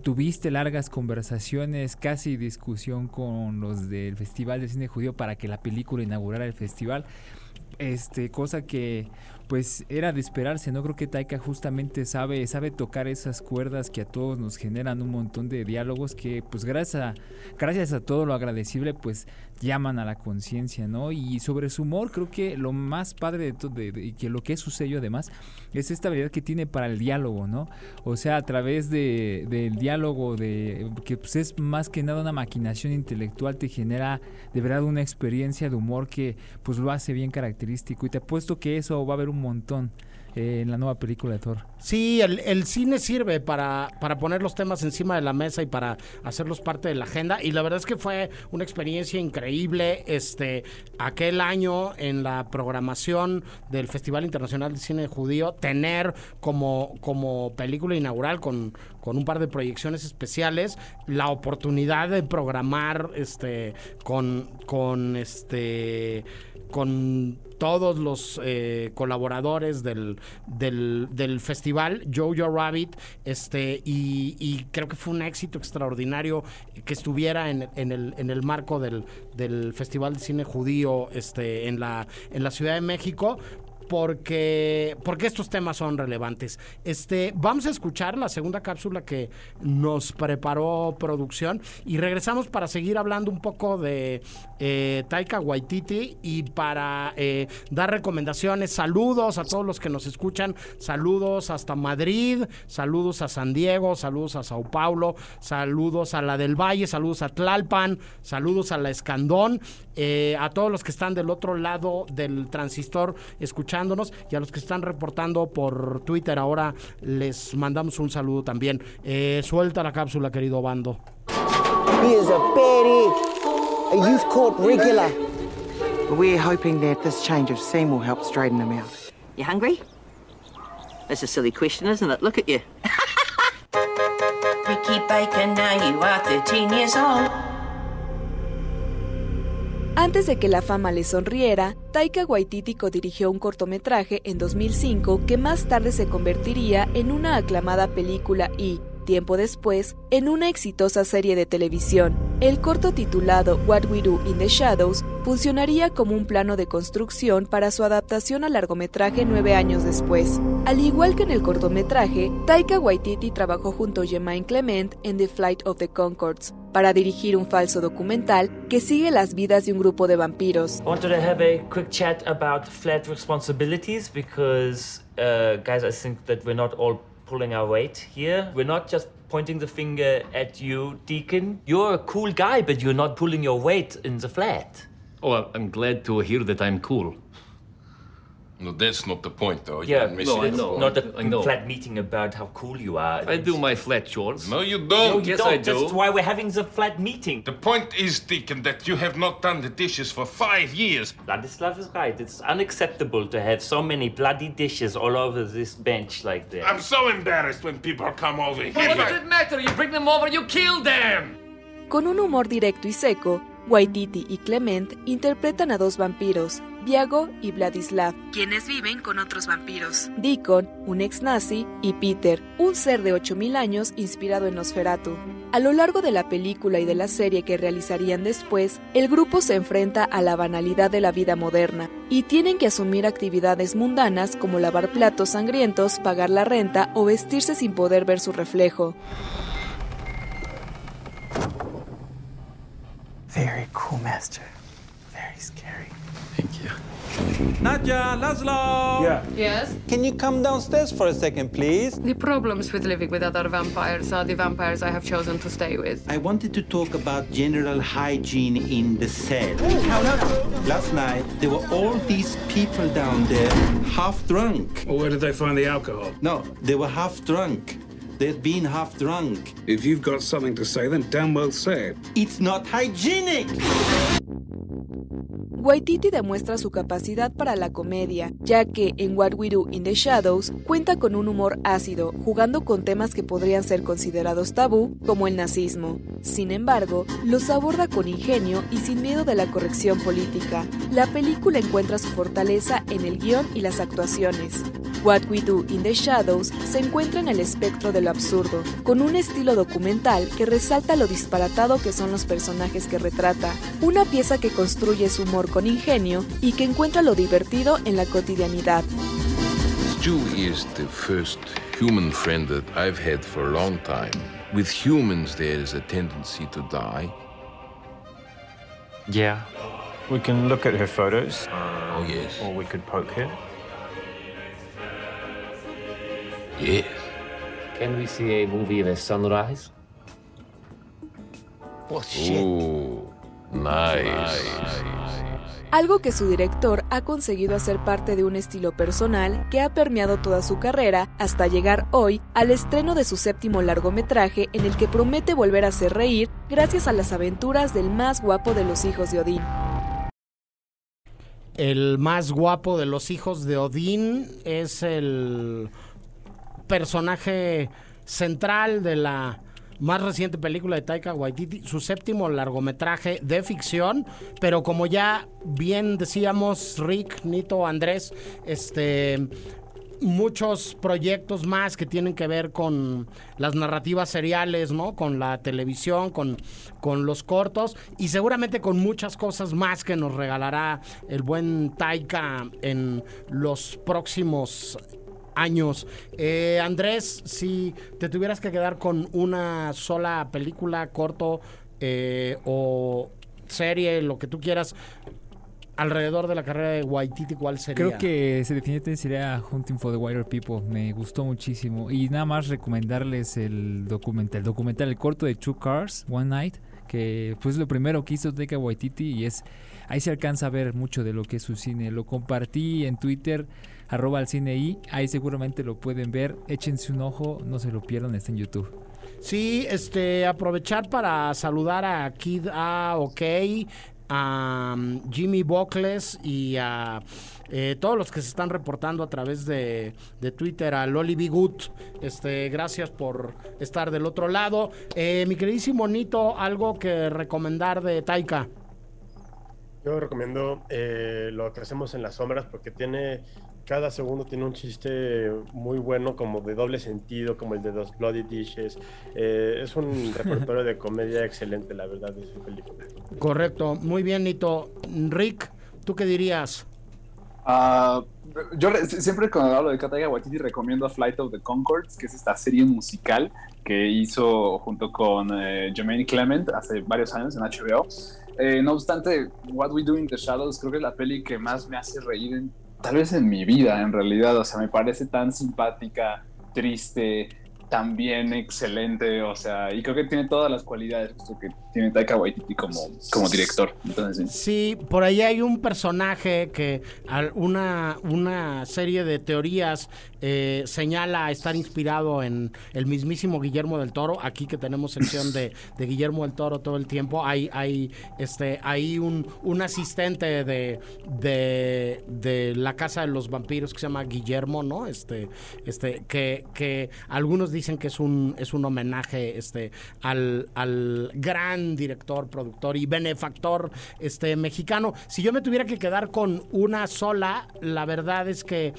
tuviste largas conversaciones, casi discusión con los del Festival de Cine Judío para que la película inaugurara el festival. Este, cosa que pues era de esperarse, ¿no? Creo que Taika justamente sabe, sabe tocar esas cuerdas que a todos nos generan un montón de diálogos que pues gracias a, gracias a todo lo agradecible pues llaman a la conciencia, ¿no? Y sobre su humor creo que lo más padre de todo, y que lo que es su sello además, es esta habilidad que tiene para el diálogo, ¿no? O sea, a través de, del diálogo, de que pues, es más que nada una maquinación intelectual, te genera de verdad una experiencia de humor que pues lo hace bien característico. Y te apuesto que eso va a haber un montón eh, en la nueva película de Thor. Sí, el, el cine sirve para, para poner los temas encima de la mesa y para hacerlos parte de la agenda. Y la verdad es que fue una experiencia increíble. Este, aquel año en la programación del Festival Internacional de Cine Judío, tener como, como película inaugural con, con un par de proyecciones especiales, la oportunidad de programar este con, con este con todos los eh, colaboradores del, del, festival, Jojo Rabbit, este, y, y creo que fue un éxito extraordinario que estuviera en, en el, en el marco del, del Festival de Cine Judío este, en, la, en la Ciudad de México porque, porque estos temas son relevantes. Este, vamos a escuchar la segunda cápsula que nos preparó producción y regresamos para seguir hablando un poco de eh, Taika Waititi y para eh, dar recomendaciones. Saludos a todos los que nos escuchan, saludos hasta Madrid, saludos a San Diego, saludos a Sao Paulo, saludos a la del Valle, saludos a Tlalpan, saludos a la Escandón, eh, a todos los que están del otro lado del transistor escuchándonos y a los que están reportando por Twitter ahora les mandamos un saludo también. Eh, suelta la cápsula, querido bando. He is a bad egg, a youth court regular. We're hoping that this change of scene will help straighten him out. You hungry? That's a silly question, isn't it? Look at you. Ricky Baker, now you are 13 years old. Antes de que la fama le sonriera, Taika Waititi dirigió un cortometraje en 2005 que más tarde se convertiría en una aclamada película y, tiempo después, en una exitosa serie de televisión. El corto titulado What We Do in the Shadows funcionaría como un plano de construcción para su adaptación al largometraje nueve años después. Al igual que en el cortometraje, Taika Waititi trabajó junto a Jemaine Clement en The Flight of the Concords para dirigir un falso documental que sigue las vidas de un grupo de vampiros. Wanted to have a quick chat about flat responsibilities because, uh, guys, I think that we're not all pulling our weight here. We're not just pointing the finger at you, Deacon. You're a cool guy, but you're not pulling your weight in the flat. Oh, I'm glad to hear that I'm cool. No, that's not the point, though. Yeah, You're missing no, I know. Not a I know. flat meeting about how cool you are. I do my flat chores. No, you don't. No, you Yes, don't. I do. That's why we're having the flat meeting. The point is, Deacon, that you have not done the dishes for five years. Vladislav is right. It's unacceptable to have so many bloody dishes all over this bench like that. I'm so embarrassed when people come over What does it matter? You bring them over, you kill them! Con un humor directo y seco, Waititi y Clement interpretan a dos vampiros, Viago y Vladislav, quienes viven con otros vampiros. Deacon, un ex nazi, y Peter, un ser de 8000 años inspirado en Nosferatu. A lo largo de la película y de la serie que realizarían después, el grupo se enfrenta a la banalidad de la vida moderna y tienen que asumir actividades mundanas como lavar platos sangrientos, pagar la renta o vestirse sin poder ver su reflejo. Very cool, Master. Very scary. Nadja, Laszlo! Yeah. Yes? Can you come downstairs for a second, please? The problems with living with other vampires are the vampires I have chosen to stay with. I wanted to talk about general hygiene in the cell. Last night, there were all these people down there, half drunk. Well, where did they find the alcohol? No, they were half drunk. They'd been half drunk. If you've got something to say, then damn well say it. It's not hygienic! Waititi demuestra su capacidad para la comedia, ya que en What We Do in the Shadows cuenta con un humor ácido, jugando con temas que podrían ser considerados tabú, como el nazismo. Sin embargo, los aborda con ingenio y sin miedo de la corrección política. La película encuentra su fortaleza en el guion y las actuaciones. What We Do in the Shadows se encuentra en el espectro de lo absurdo, con un estilo documental que resalta lo disparatado que son los personajes que retrata, una pieza que construye su humor con ingenio y que encuentra lo divertido en la cotidianidad. Stu is the first human friend that I've had for a long time. With humans, there is a tendency to die. Yeah. We can look at her photos. Oh, yes. Or we could poke her. Yes. Can we see a movie of a sunrise? Oh, nice. Algo que su director ha conseguido hacer parte de un estilo personal que ha permeado toda su carrera hasta llegar hoy al estreno de su séptimo largometraje en el que promete volver a hacer reír gracias a las aventuras del más guapo de los hijos de Odín. El más guapo de los hijos de Odín es el personaje central de la más reciente película de Taika Waititi, su séptimo largometraje de ficción, pero como ya bien decíamos Rick, Nito, Andrés, este muchos proyectos más que tienen que ver con las narrativas seriales, ¿no? Con la televisión, con, con los cortos y seguramente con muchas cosas más que nos regalará el buen Taika en los próximos años. Eh, Andrés, si te tuvieras que quedar con una sola película, corto eh, o serie, lo que tú quieras, alrededor de la carrera de Waititi, ¿cuál sería? Creo que ese definitivamente sería Hunting for the Wider People. Me gustó muchísimo. Y nada más recomendarles el documental, el documental, el corto de Two Cars, One Night, que fue lo primero que hizo Taika Waititi y es ahí se alcanza a ver mucho de lo que es su cine. Lo compartí en Twitter, arroba al cine y ahí seguramente lo pueden ver. Échense un ojo, no se lo pierdan, está en YouTube. Sí, este, aprovechar para saludar a Kid A, OK, a um, Jimmy Buckles y a eh, todos los que se están reportando a través de, de Twitter, a Loli Bigut. Este, gracias por estar del otro lado. Eh, mi queridísimo Nito, algo que recomendar de Taika. Yo recomiendo eh, lo que hacemos en las sombras porque tiene cada segundo tiene un chiste muy bueno, como de doble sentido, como el de los Bloody Dishes. Eh, es un repertorio de comedia excelente, la verdad, de su película. Correcto, muy bien, Nito. Rick, ¿tú qué dirías? Uh, yo siempre cuando hablo de Kataya Waititi recomiendo Flight of the Concords, que es esta serie musical que hizo junto con eh, Jermaine Clement hace varios años en HBO. Eh, no obstante, What We Do in the Shadows creo que es la peli que más me hace reír en tal vez en mi vida, en realidad. O sea, me parece tan simpática, triste, también excelente, o sea, y creo que tiene todas las cualidades que tiene Taika Waititi como, como director. Entonces, sí. por ahí hay un personaje que una, una serie de teorías eh, señala estar inspirado en el mismísimo Guillermo del Toro. Aquí que tenemos sección de, de Guillermo del Toro todo el tiempo, hay, hay, este, hay un, un asistente de, de, de la Casa de los Vampiros que se llama Guillermo, ¿no? Este, este, que, que algunos dicen que es un, es un homenaje este, al, al gran director, productor y benefactor este, mexicano. Si yo me tuviera que quedar con una sola, la verdad es que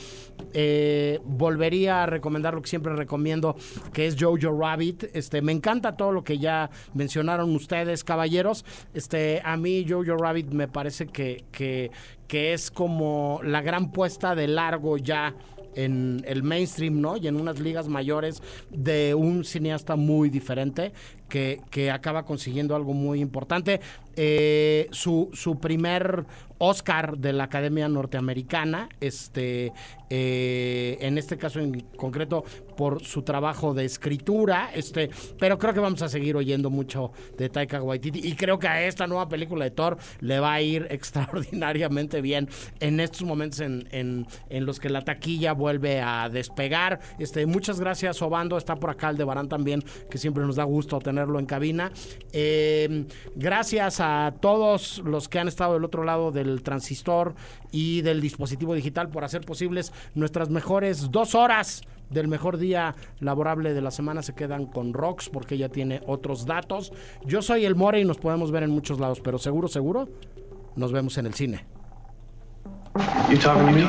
eh, volvería a recomendar lo que siempre recomiendo, que es Jojo Rabbit. Este, me encanta todo lo que ya mencionaron ustedes, caballeros. Este, a mí Jojo Rabbit me parece que, que, que es como la gran puesta de largo ya en el mainstream, ¿no? Y en unas ligas mayores de un cineasta muy diferente que, que acaba consiguiendo algo muy importante. Eh, su, su primer Oscar de la Academia Norteamericana, este, eh, en este caso en concreto por su trabajo de escritura, este, pero creo que vamos a seguir oyendo mucho de Taika Waititi y creo que a esta nueva película de Thor le va a ir extraordinariamente bien en estos momentos en, en, en los que la taquilla vuelve a despegar. Este, muchas gracias, Obando, está por acá el de Barán también, que siempre nos da gusto tenerlo en cabina. Eh, gracias a todos los que han estado del otro lado del transistor y del dispositivo digital por hacer posibles nuestras mejores dos horas del mejor día laborable de la semana se quedan con Rox porque ella tiene otros datos. Yo soy el More y nos podemos ver en muchos lados, pero seguro, seguro, nos vemos en el cine. You talking to me?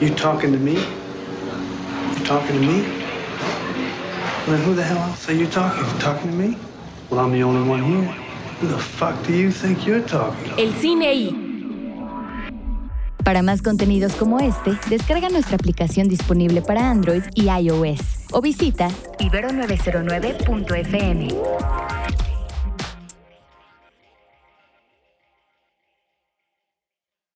You talking to me? You talking to me? Well, who the hell else are you talking? You talking to me? Well, I'm the only one here. Who the fuck do you think you're talking to? El cine y para más contenidos como este, descarga nuestra aplicación disponible para Android y iOS o visita ibero909.fm.